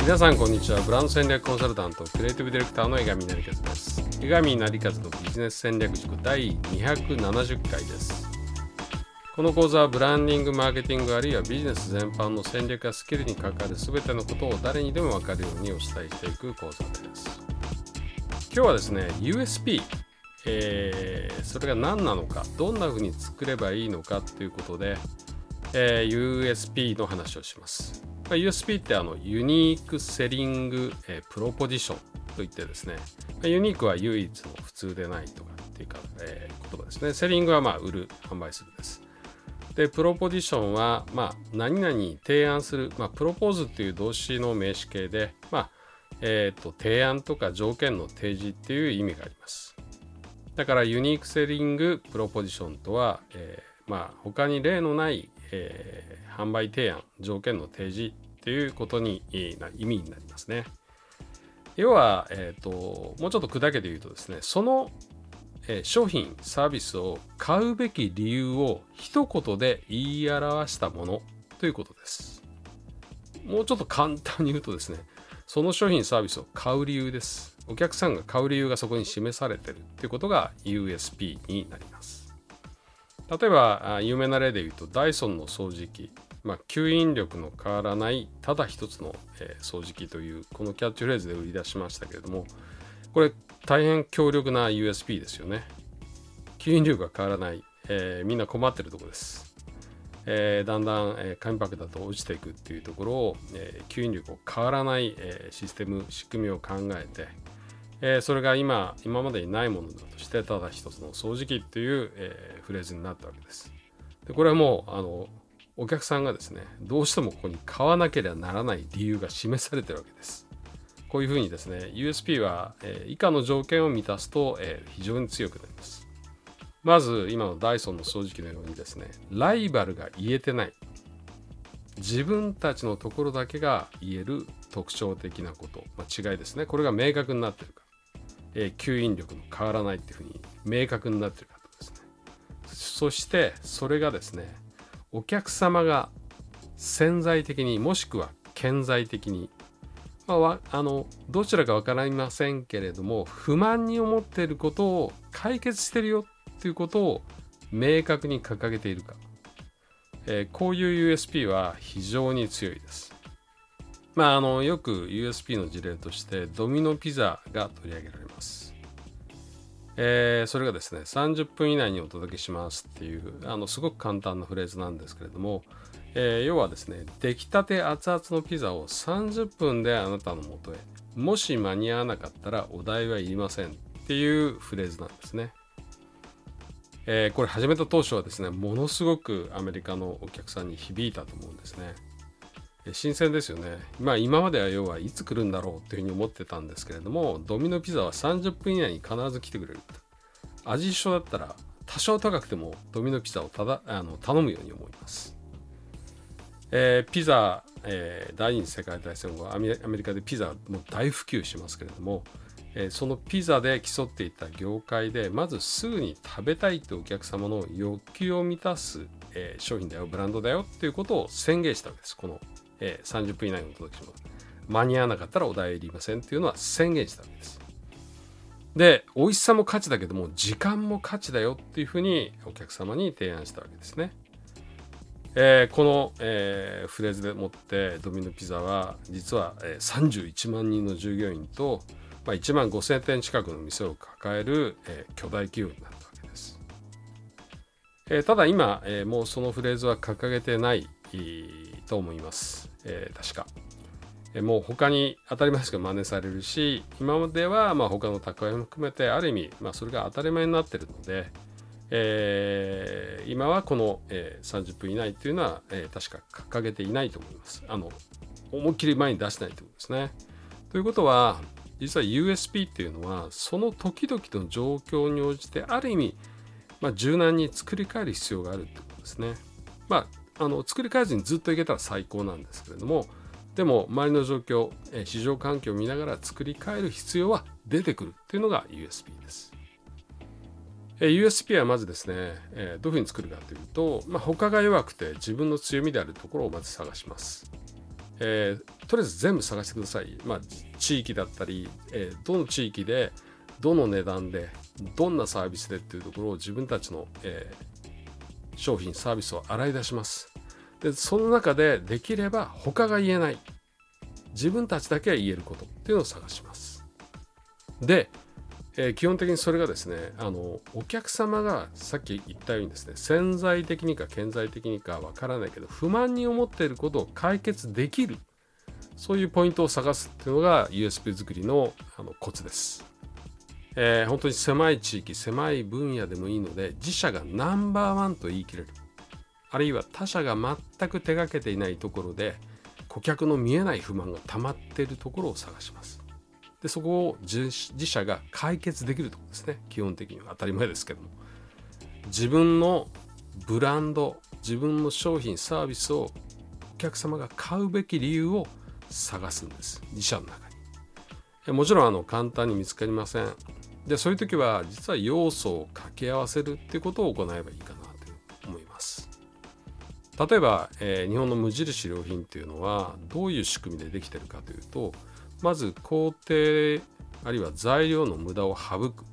皆さんこんにちは。ブランド戦略コンサルタントクリエイティブディレクターの江上成和です。江上成和のビジネス戦略塾第270回です。この講座はブランディングマーケティングあるいはビジネス全般の戦略やスキルに関わる全てのことを誰にでも分かるようにお伝えしていく講座です。今日はですね USP えー、それが何なのかどんな風に作ればいいのかということで、えー、USP の話をします。USP ってあのユニークセリング、え、プロポジションといってですね、ユニークは唯一の普通でないとかっていうか、えー、言葉ですね。セリングはまあ売る、販売するです。で、プロポジションは、まあ、何々提案する、まあ、プロポーズっていう動詞の名詞形で、まあ、えっ、ー、と、提案とか条件の提示っていう意味があります。だから、ユニークセリングプロポジションとは、え、まあ、他に例のない、えー、販売提案、条件の提示っていうことにな意味になりますね。要は、えーと、もうちょっと砕けて言うとですね、その、えー、商品、サービスを買うべき理由を一言で言い表したものということです。もうちょっと簡単に言うとですね、その商品、サービスを買う理由です。お客さんが買う理由がそこに示されてるっていうことが USP になります。例えば、有名な例で言うと、ダイソンの掃除機。まあ、吸引力の変わらないただ一つの、え、掃除機というこのキャッチフレーズで売り出しましたけれどもこれ大変強力な USP ですよね。吸引力が変わらない、えー、みんな困ってるとこです、えー、だんだん、え、紙パックだと落ちていくっていうところを、え、吸引力を変わらない、え、システム仕組みを考えて、えー、それが今今までにないものだとしてただ一つの掃除機っていう、えー、フレーズになったわけです。でこれはもうあのお客さんがですねどうしてもここに買わなければならない理由が示されてるわけです。こういうふうにですね USP は、えー、以下の条件を満たすと、え、非常に強くなります。まず今のダイソンの掃除機のようにですねライバルが言えてない。自分たちのところだけが言える特徴的なこと、まあ、違いですね。これが明確になってるか、え、吸引力の変わらないっていうふうに明確になってるかとですねそしてそれがですねお客様が潜在的にもしくは顕在的に、まあ、あのどちらか分かりませんけれども不満に思っていることを解決してるよっていうことを明確に掲げているか、えー、こういう USP は非常に強いです。まあ、あのよく USP の事例としてドミノピザが取り上げられます。えー、それがですね30分以内にお届けしますっていうあのすごく簡単なフレーズなんですけれども、えー、要はですね出来たて熱々のピザを30分であなたのもとへもし間に合わなかったらお題はいりませんっていうフレーズなんですね。えー、これ始めた当初はですねものすごくアメリカのお客さんに響いたと思うんですね。新鮮ですよね。まあ今までは要はいつ来るんだろうっていうふうに思ってたんですけれども、ドミノピザは30分以内に必ず来てくれる。味一緒だったら多少高くてもドミノピザをただあの頼むように思います。えー、ピザ、えー、第二次世界大戦後アメリカでピザも大普及しますけれども、えー、そのピザで競っていた業界でまずすぐに食べたいというお客様の欲求を満たす、え、商品だよブランドだよっていうことを宣言したわけですこのえー、30分以内にお届けします。間に合わなかったらお題いりませんっていうのは宣言したわけです。で、美味しさも価値だけども、時間も価値だよっていうふうにお客様に提案したわけですね。えー、この、えー、フレーズでもってドミノピザは実は、えー、31万人の従業員と、まあ、1万5000店近くの店を抱える、えー、巨大企業になったわけです。えー、ただ今、えー、もうそのフレーズは掲げてないと思います。えー、確か。もう他に当たり前ですけど真似されるし今まではまあ他の宅配も含めてある意味、まあ、それが当たり前になってるので、えー、今はこの、え、30分以内っていうのは、え、確か掲げていないと思います。あの思いっきり前に出してないということですね。ということは実は USP っていうのはその時々の状況に応じてある意味、まあ、柔軟に作り変える必要があるってことですね。まああの作り変えずにずっといけたら最高なんですけれどもでも周りの状況市場環境を見ながら作り変える必要は出てくるっていうのが USB です。USP はまずですね、えどういうふうに作るかというと、まあ、他が弱くて自分の強みであるところをまず探します。えー、とりあえず全部探してください。まあ、地域だったり、えー、どの地域でどの値段でどんなサービスでっていうところを自分たちの、えー、商品サービスを洗い出します。でその中でできれば他が言えない自分たちだけが言えることっていうのを探します。で、えー、基本的にそれがですねあのお客様がさっき言ったようにですね潜在的にか顕在的にかわからないけど不満に思っていることを解決できるそういうポイントを探すっていうのが USB 作りのあのコツです。えー、本当に狭い地域狭い分野でもいいので自社がナンバーワンと言い切れる。あるいは他社が全く手がけていないところで顧客の見えない不満が溜まっているところを探します。でそこを自社が解決できるところですね。基本的には当たり前ですけども。自分のブランド自分の商品サービスをお客様が買うべき理由を探すんです。自社の中に。もちろんあの簡単に見つかりません。でそういう時は実は要素を掛け合わせるっていうことを行えばいいかなと思います。例えば、えー、日本の無印良品っていうのはどういう仕組みでできてるかというとまず工程あるいは材料の無駄を省くっ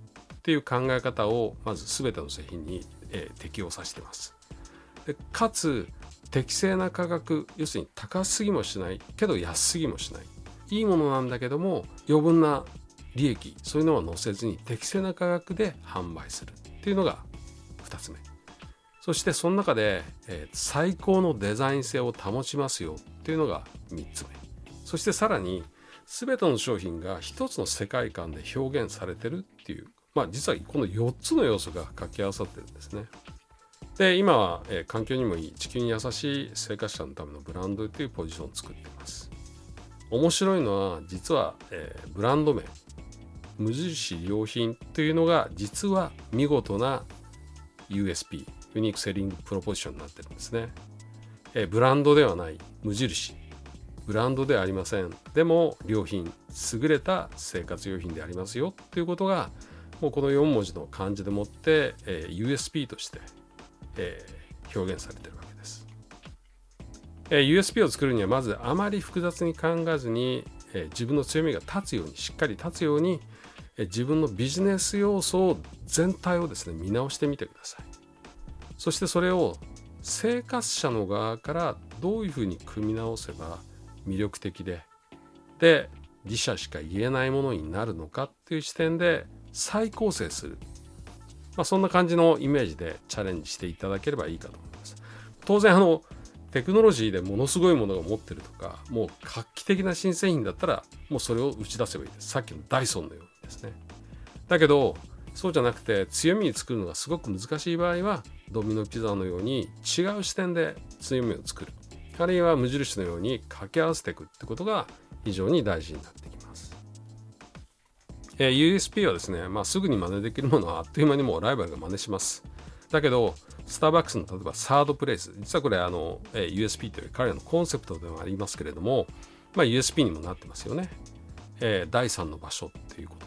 ていう考え方をまず全ての製品に、えー、適用させてます。でかつ適正な価格要するに高すぎもしないけど安すぎもしない。いいものなんだけども余分な利益そういうのは載せずに適正な価格で販売するっていうのが2つ目。そしてその中で、えー、最高のデザイン性を保ちますよっていうのが3つ目。そしてさらに全ての商品が一つの世界観で表現されてるっていう。まあ実はこの4つの要素が掛け合わさってるんですね。で今は、えー、環境にもいい地球に優しい生活者のためのブランドというポジションを作っています。面白いのは実は、えー、ブランド名。無印良品というのが実は見事な USP ユニークセリングプロポジションになってるんですね、えブランドではない無印。ブランドではありません。でも良品優れた生活用品でありますよということがもうこの4文字の漢字でもって、えー、USP として、えー、表現されてるわけです、えー、USP を作るにはまずあまり複雑に考えずに、えー、自分の強みが立つようにしっかり立つように自分のビジネス要素を全体をですね見直してみてください。そしてそれを生活者の側からどういうふうに組み直せば魅力的でで自社しか言えないものになるのかっていう視点で再構成する、まあ、そんな感じのイメージでチャレンジしていただければいいかと思います。当然あのテクノロジーでものすごいものが持ってるとかもう画期的な新製品だったらもうそれを打ち出せばいいです。さっきのダイソンのように。ですね。だけどそうじゃなくて強みに作るのがすごく難しい場合はドミノピザのように違う視点で強みを作るあるいは無印のように掛け合わせていくってことが非常に大事になってきます。えー、USP はですね、まあ、すぐに真似できるものはあっという間にもうライバルが真似します。だけど、スターバックスの例えばサードプレイス、実はこれあの、えー、USP という彼らのコンセプトでもありますけれども、まあ、USP にもなってますよね。えー、第3の場所っていうこと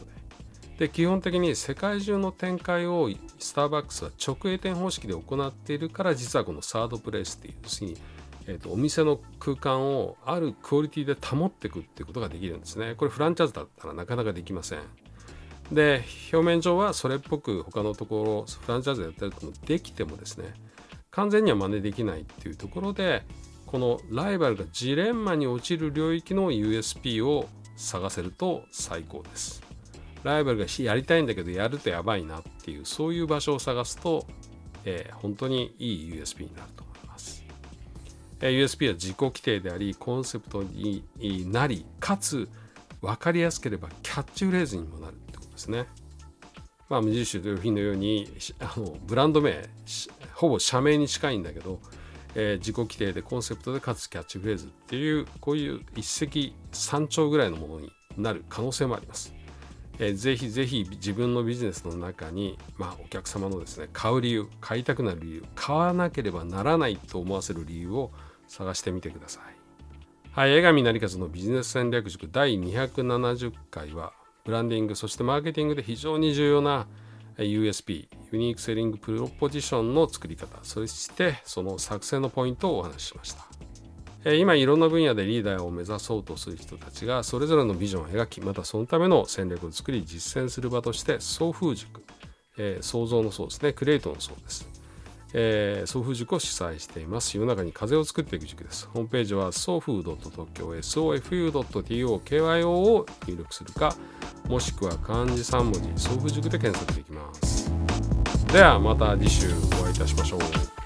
で。基本的に世界中の展開をスターバックスは直営店方式で行っているから実はこのサードプレイスっていう要するに、えーと、お店の空間をあるクオリティで保っていくっていうことができるんですねこれフランチャーズだったらなかなかできませんで表面上はそれっぽく他のところフランチャーズでやってるともできてもですね完全には真似できないっていうところでこのライバルがジレンマに陥る領域の USP を探せると最高です。ライバルがやりたいんだけどやるとやばいなっていうそういう場所を探すと、えー、本当にいい USB になると思います。えー、USB は自己規定でありコンセプトになりかつ分かりやすければキャッチフレーズにもなるってことですね。まあ無印良品のように あのブランド名ほぼ社名に近いんだけどえー、自己規定でコンセプトでかつキャッチフレーズっていうこういう一石三鳥ぐらいのものになる可能性もあります。えー、ぜひぜひ自分のビジネスの中に、まあ、お客様のですね買う理由買いたくなる理由買わなければならないと思わせる理由を探してみてください。はい、江上成和のビジネス戦略塾第270回はブランディングそしてマーケティングで非常に重要な USP ユニークセリングプロポジションの作り方そしてその作成のポイントをお話ししました今いろんな分野でリーダーを目指そうとする人たちがそれぞれのビジョンを描きまたそのための戦略を作り実践する場として送風塾、え、創造の層ですねクレイトの層ですえ、送風塾を主催しています。世の中に風を作っていく塾です。ホームページは送風 .tokyo sofu.tokyo を入力するか、もしくは漢字3文字送風塾で検索できます。ではまた次週お会いいたしましょう。